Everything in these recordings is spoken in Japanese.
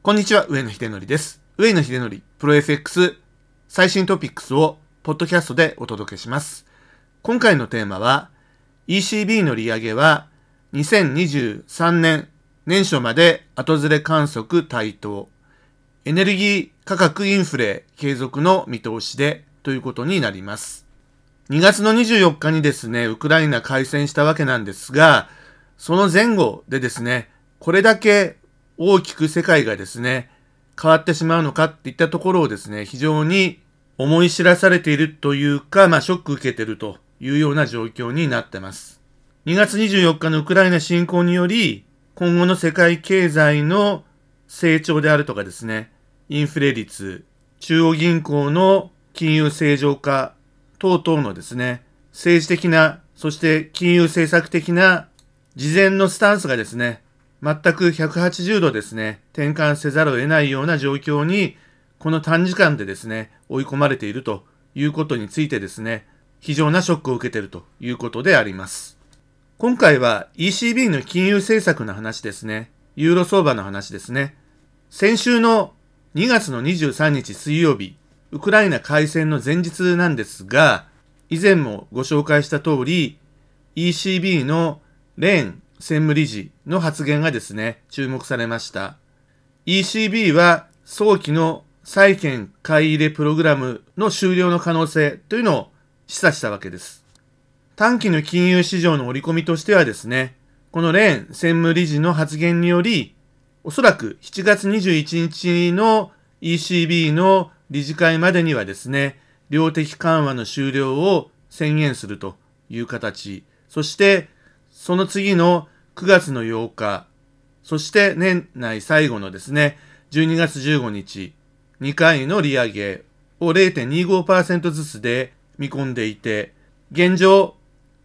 こんにちは、上野秀則です。上野秀則、プロ FX 最新トピックスをポッドキャストでお届けします。今回のテーマは、ECB の利上げは2023年年初まで後ずれ観測対等、エネルギー価格インフレ継続の見通しでということになります。2月の24日にですね、ウクライナ開戦したわけなんですが、その前後でですね、これだけ大きく世界がですね、変わってしまうのかっていったところをですね、非常に思い知らされているというか、まあショック受けているというような状況になってます。2月24日のウクライナ侵攻により、今後の世界経済の成長であるとかですね、インフレ率、中央銀行の金融正常化等々のですね、政治的な、そして金融政策的な事前のスタンスがですね、全く180度ですね、転換せざるを得ないような状況に、この短時間でですね、追い込まれているということについてですね、非常なショックを受けているということであります。今回は ECB の金融政策の話ですね。ユーロ相場の話ですね。先週の2月の23日水曜日、ウクライナ開戦の前日なんですが、以前もご紹介した通り、ECB のレーン専務理事の発言がですね、注目されました。ECB は早期の債券買い入れプログラムの終了の可能性というのを示唆したわけです。短期の金融市場の織り込みとしてはですね、このレーン専務理事の発言により、おそらく7月21日の ECB の理事会までにはですね、量的緩和の終了を宣言するという形、そしてその次の9月の8日、そして年内最後のですね、12月15日、2回の利上げを0.25%ずつで見込んでいて、現状、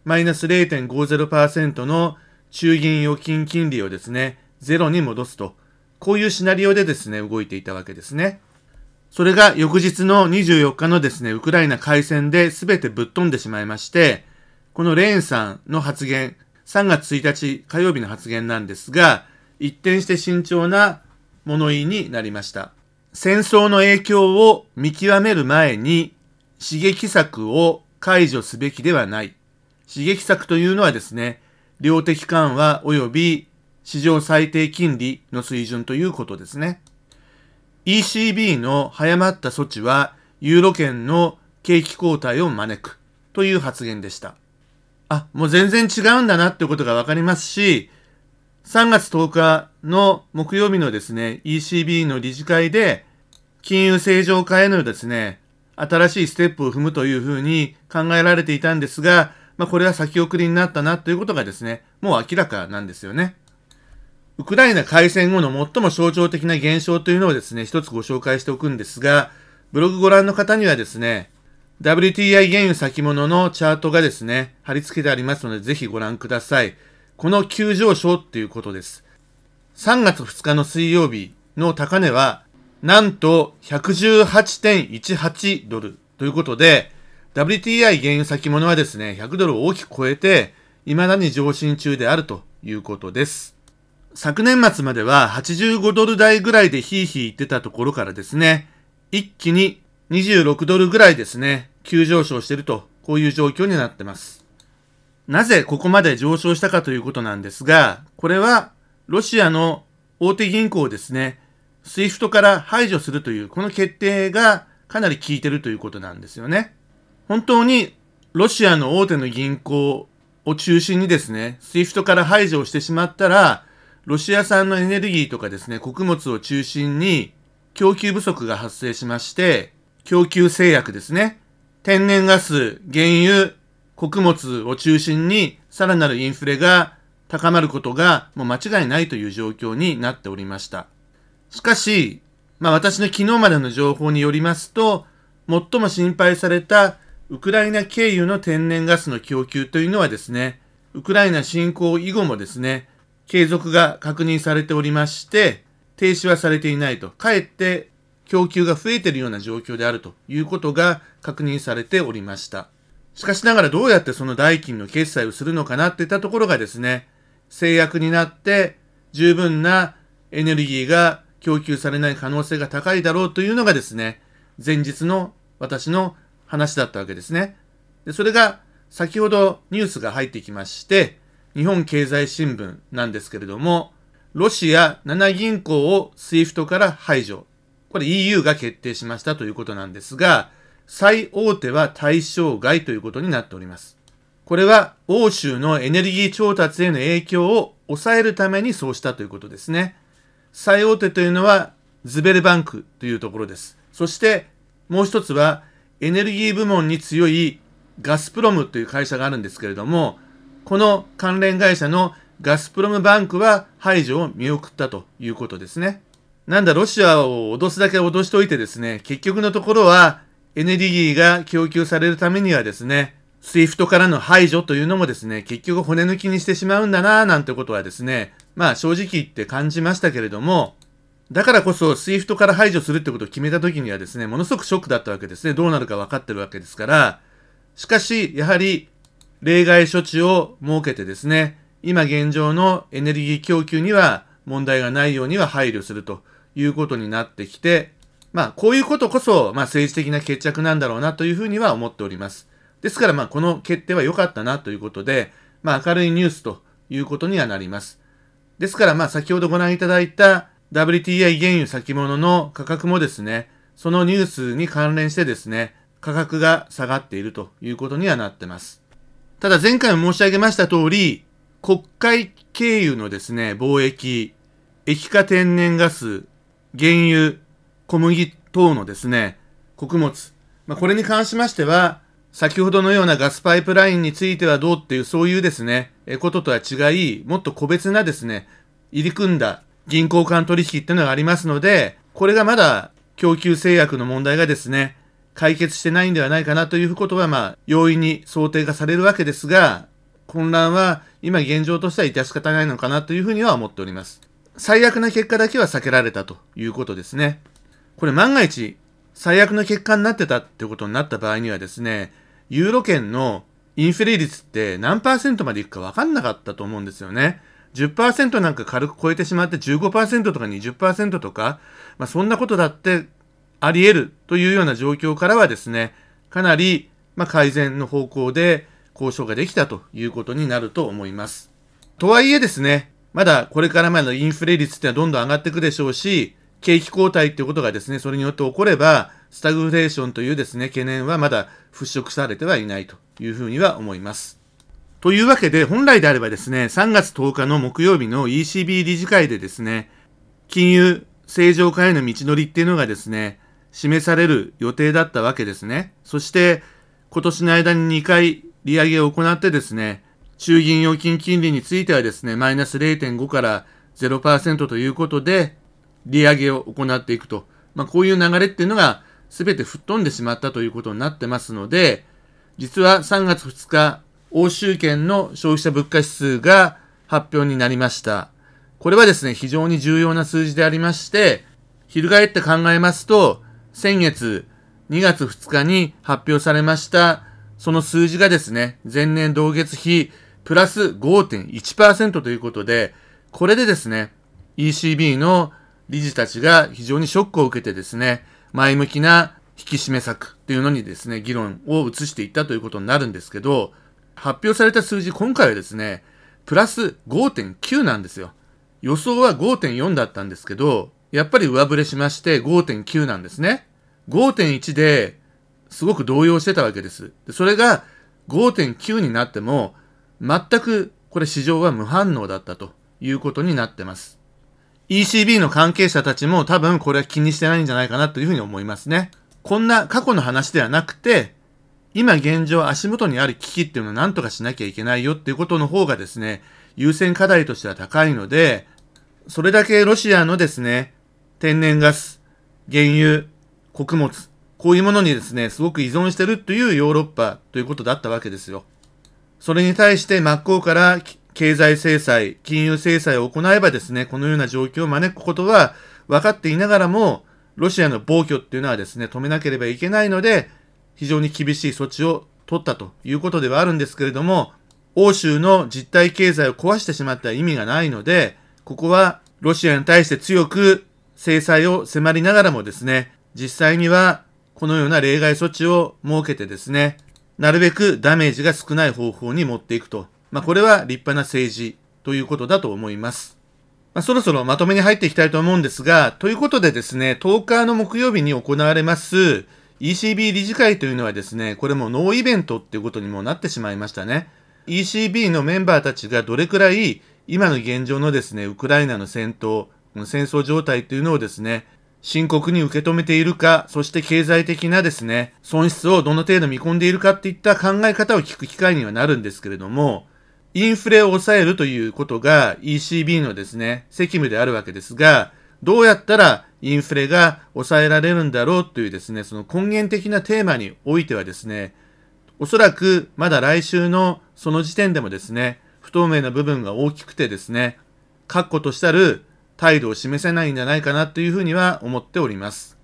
マイナス0.50%の中銀預金金利をですね、ゼロに戻すと、こういうシナリオでですね、動いていたわけですね。それが翌日の24日のですね、ウクライナ開戦で全てぶっ飛んでしまいまして、このレーンさんの発言、3月1日火曜日の発言なんですが、一転して慎重な物言いになりました。戦争の影響を見極める前に刺激策を解除すべきではない。刺激策というのはですね、量的緩和及び市場最低金利の水準ということですね。ECB の早まった措置はユーロ圏の景気後退を招くという発言でした。あ、もう全然違うんだなってことがわかりますし、3月10日の木曜日のですね、ECB の理事会で、金融正常化へのですね、新しいステップを踏むというふうに考えられていたんですが、まあこれは先送りになったなということがですね、もう明らかなんですよね。ウクライナ開戦後の最も象徴的な現象というのをですね、一つご紹介しておくんですが、ブログご覧の方にはですね、WTI 原油先物のチャートがですね、貼り付けてありますので、ぜひご覧ください。この急上昇っていうことです。3月2日の水曜日の高値は、なんと118.18ドルということで、WTI 原油先物はですね、100ドルを大きく超えて、未だに上進中であるということです。昨年末までは85ドル台ぐらいでヒーヒー言ってたところからですね、一気に26ドルぐらいですね、急上昇していると、こういう状況になってます。なぜここまで上昇したかということなんですが、これはロシアの大手銀行をですね、 SWIFT から排除するという、この決定がかなり効いてるということなんですよね。本当にロシアの大手の銀行を中心にですね、 SWIFT から排除をしてしまったら、ロシア産のエネルギーとかですね、穀物を中心に供給不足が発生しまして、供給制約ですね。天然ガス、原油、穀物を中心にさらなるインフレが高まることがもう間違いないという状況になっておりました。しかし、まあ私の昨日までの情報によりますと、最も心配されたウクライナ経由の天然ガスの供給というのはですね、ウクライナ侵攻以後もですね、継続が確認されておりまして、停止はされていないと。かえって供給が増えているような状況であるということが確認されておりました。しかしながらどうやってその代金の決済をするのかなっていったところがですね、制約になって十分なエネルギーが供給されない可能性が高いだろうというのがですね、前日の私の話だったわけですね。でそれが先ほどニュースが入ってきまして、日本経済新聞なんですけれども、ロシア7銀行を SWIFT から排除。これ EU が決定しましたということなんですが、最大手は対象外ということになっております。これは欧州のエネルギー調達への影響を抑えるためにそうしたということですね。最大手というのはズベルバンクというところです。そしてもう一つはエネルギー部門に強いガスプロムという会社があるんですけれども、この関連会社のガスプロムバンクは排除を見送ったということですね。なんだ、ロシアを脅すだけ脅しておいてですね、結局のところはエネルギーが供給されるためにはですね、 SWIFT からの排除というのもですね、結局骨抜きにしてしまうんだなぁなんてことはですね、まあ正直言って感じましたけれども、だからこそ SWIFT から排除するってことを決めた時にはですね、ものすごくショックだったわけですね。どうなるか分かってるわけですから、しかし、やはり、例外処置を設けてですね、今現状のエネルギー供給には問題がないようには配慮するということになってきて、まあ、こういうことこそ、まあ、政治的な決着なんだろうなというふうには思っております。ですから、まあ、この決定は良かったなということで、まあ、明るいニュースということにはなります。ですから、まあ、先ほどご覧いただいた WTI 原油先物の価格もですね、そのニュースに関連してですね、価格が下がっているということにはなってます。ただ前回も申し上げました通り、国会経由のですね、貿易、液化天然ガス、原油、小麦等のですね、穀物、まあ、これに関しましては、先ほどのようなガスパイプラインについてはどうっていう、そういうですね、えこととは違い、もっと個別なですね、入り組んだ銀行間取引っていうのがありますので、これがまだ供給制約の問題がですね、解決してないんではないかなということは、まあ、容易に想定がされるわけですが、混乱は今現状としては致し方ないのかなというふうには思っております。最悪な結果だけは避けられたということですね。これ万が一、最悪の結果になってたってことになった場合にはですね、ユーロ圏のインフレ率って何パーセントまでいくか分かんなかったと思うんですよね。10%なんか軽く超えてしまって15%とか20%とか、まあ、そんなことだってあり得るというような状況からはですね、かなり、ま、改善の方向で交渉ができたということになると思います。とはいえですね、まだこれからまでのインフレ率ってのはどんどん上がっていくでしょうし、景気後退っていうことがですね、それによって起これば、スタグフレーションというですね、懸念はまだ払拭されてはいないというふうには思います。というわけで、本来であればですね、3月10日の木曜日の ECB 理事会でですね、金融正常化への道のりっていうのがですね、示される予定だったわけですね。そして、今年の間に2回利上げを行ってですね、中銀預金金利についてはですね、マイナス0.5から0%ということで、利上げを行っていくと。まあ、こういう流れっていうのが全て吹っ飛んでしまったということになってますので、実は3月2日、欧州圏の消費者物価指数が発表になりました。これはですね、非常に重要な数字でありまして、翻って考えますと、先月2月2日に発表されましたその数字がですね、前年同月比プラス5.1%ということで、これでですね、ECB の理事たちが非常にショックを受けてですね、前向きな引き締め策っていうのにですね、議論を移していったということになるんですけど、発表された数字、今回はですね、プラス5.9なんですよ。予想は5.4だったんですけど、やっぱり上振れしまして5.9なんですね。5.1ですごく動揺してたわけです。それが5.9になっても、全くこれ市場は無反応だったということになってます。ECB の関係者たちも多分これは気にしてないんじゃないかなというふうに思いますね。こんな過去の話ではなくて、今現状足元にある危機っていうのを何とかしなきゃいけないよっていうことの方がですね、優先課題としては高いので、それだけロシアのですね、天然ガス、原油、穀物、こういうものにですね、すごく依存してるというヨーロッパということだったわけですよ。それに対して真っ向から経済制裁、金融制裁を行えばですね、このような状況を招くことは分かっていながらも、ロシアの暴挙っていうのはですね、止めなければいけないので、非常に厳しい措置を取ったということではあるんですけれども、欧州の実体経済を壊してしまった意味がないので、ここはロシアに対して強く制裁を迫りながらもですね、実際にはこのような例外措置を設けてですね、なるべくダメージが少ない方法に持っていくと。まあ、これは立派な政治ということだと思います。まあ、そろそろまとめに入っていきたいと思うんですが、ということでですね、10日の木曜日に行われます ECB 理事会というのはですね、これもノーイベントっていうことにもなってしまいましたね。ECB のメンバーたちがどれくらい今の現状のですね、ウクライナの戦闘、戦争状態というのをですね、深刻に受け止めているか、そして経済的なですね、損失をどの程度見込んでいるかっていった考え方を聞く機会にはなるんですけれども、インフレを抑えるということが ECB のですね、責務であるわけですが、どうやったらインフレが抑えられるんだろうというですね、その根源的なテーマにおいてはですね、おそらくまだ来週のその時点でもですね、不透明な部分が大きくてですね、確固としたる態度を示せないんじゃないかなというふうには思っております。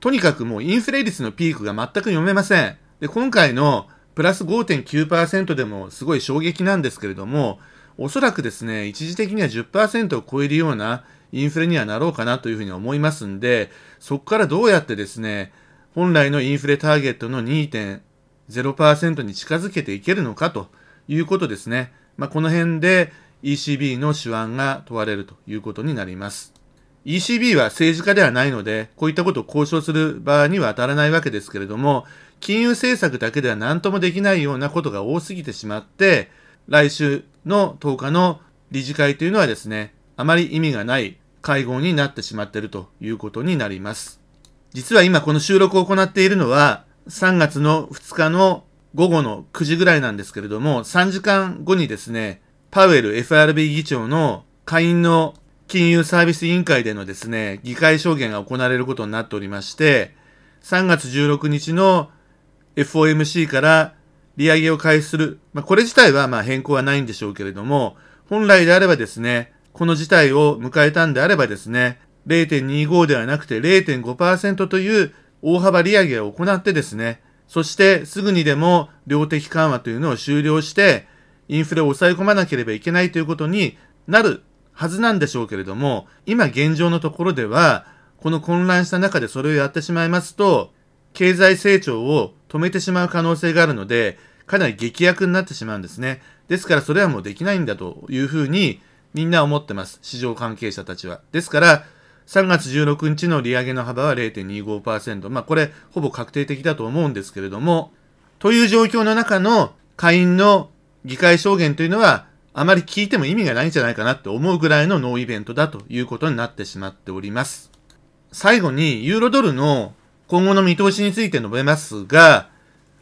とにかくもうインフレ率のピークが全く読めません。で、今回のプラス5.9%でもすごい衝撃なんですけれども、おそらくですね、一時的には10%を超えるようなインフレにはなろうかなというふうに思いますんで、そこからどうやってですね、本来のインフレターゲットの2.0%に近づけていけるのかということですね。まあ、この辺で ECB の手腕が問われるということになります。ECB は政治家ではないので、こういったことを交渉する場合には当たらないわけですけれども、金融政策だけでは何ともできないようなことが多すぎてしまって、来週の10日の理事会というのはですね、あまり意味がない会合になってしまっているということになります。実は今この収録を行っているのは、3月の2日の午後の9時ぐらいなんですけれども、3時間後にですね、パウエル FRB 議長の下院の金融サービス委員会でのですね、議会証言が行われることになっておりまして、3月16日の FOMC から利上げを開始する。まあ、これ自体はまあ変更はないんでしょうけれども、本来であればですね、この事態を迎えたんであればですね、0.25ではなくて0.5%という大幅利上げを行ってですね、そしてすぐにでも量的緩和というのを終了して、インフレを抑え込まなければいけないということになるはずなんでしょうけれども、今現状のところでは、この混乱した中でそれをやってしまいますと、経済成長を止めてしまう可能性があるので、かなり劇薬になってしまうんですね。ですからそれはもうできないんだというふうにみんな思ってます。市場関係者たちは。ですから、3月16日の利上げの幅は0.25%。まあこれほぼ確定的だと思うんですけれども、という状況の中の下院の議会証言というのは、あまり聞いても意味がないんじゃないかなって思うぐらいのノーイベントだということになってしまっております。最後に、ユーロドルの今後の見通しについて述べますが、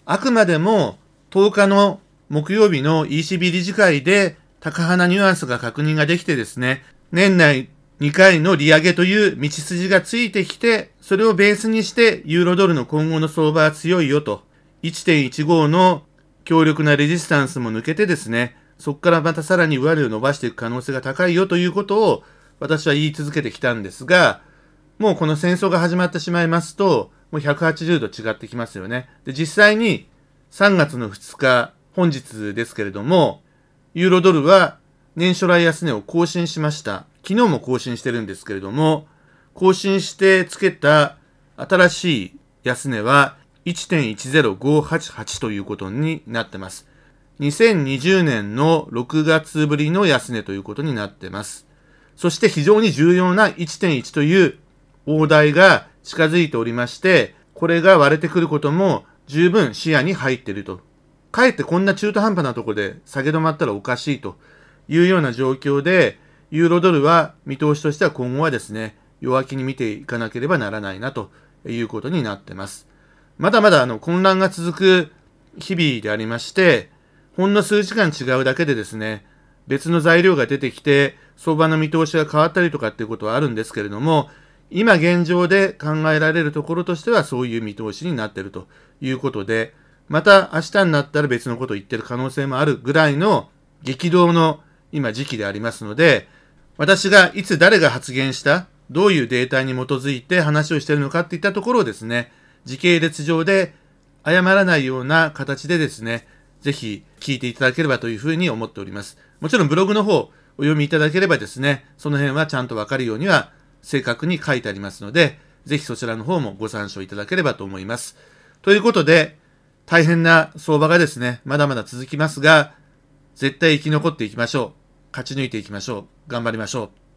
あくまでも10日の木曜日の ECB 理事会で高派なニュアンスが確認ができてですね、年内2回の利上げという道筋がついてきて、それをベースにしてユーロドルの今後の相場は強いよと、1.15の強力なレジスタンスも抜けてですね、そこからまたさらに上値を伸ばしていく可能性が高いよということを私は言い続けてきたんですが、もうこの戦争が始まってしまいますと、もう180度違ってきますよね。で、実際に3月の2日、本日ですけれども、ユーロドルは年初来安値を更新しました。昨日も更新してるんですけれども、更新してつけた新しい安値は1.10588ということになってます。2020年の6月ぶりの安値ということになってます。そして非常に重要な1.1という大台が近づいておりまして、これが割れてくることも十分視野に入っていると。かえってこんな中途半端なところで下げ止まったらおかしいというような状況で、ユーロドルは見通しとしては今後はですね、弱気に見ていかなければならないなということになってます。まだまだあの混乱が続く日々でありまして、ほんの数時間違うだけでですね、別の材料が出てきて、相場の見通しが変わったりとかっていうことはあるんですけれども、今現状で考えられるところとしてはそういう見通しになっているということで、また明日になったら別のことを言ってる可能性もあるぐらいの激動の今時期でありますので、私がいつ誰が発言した、どういうデータに基づいて話をしているのかっていったところをですね、時系列上で誤らないような形でですね、ぜひ聞いていただければというふうに思っております。もちろんブログの方お読みいただければですね、その辺はちゃんとわかるようには正確に書いてありますので、ぜひそちらの方もご参照いただければと思います。ということで、大変な相場がですね、まだまだ続きますが、絶対生き残っていきましょう。勝ち抜いていきましょう。頑張りましょう。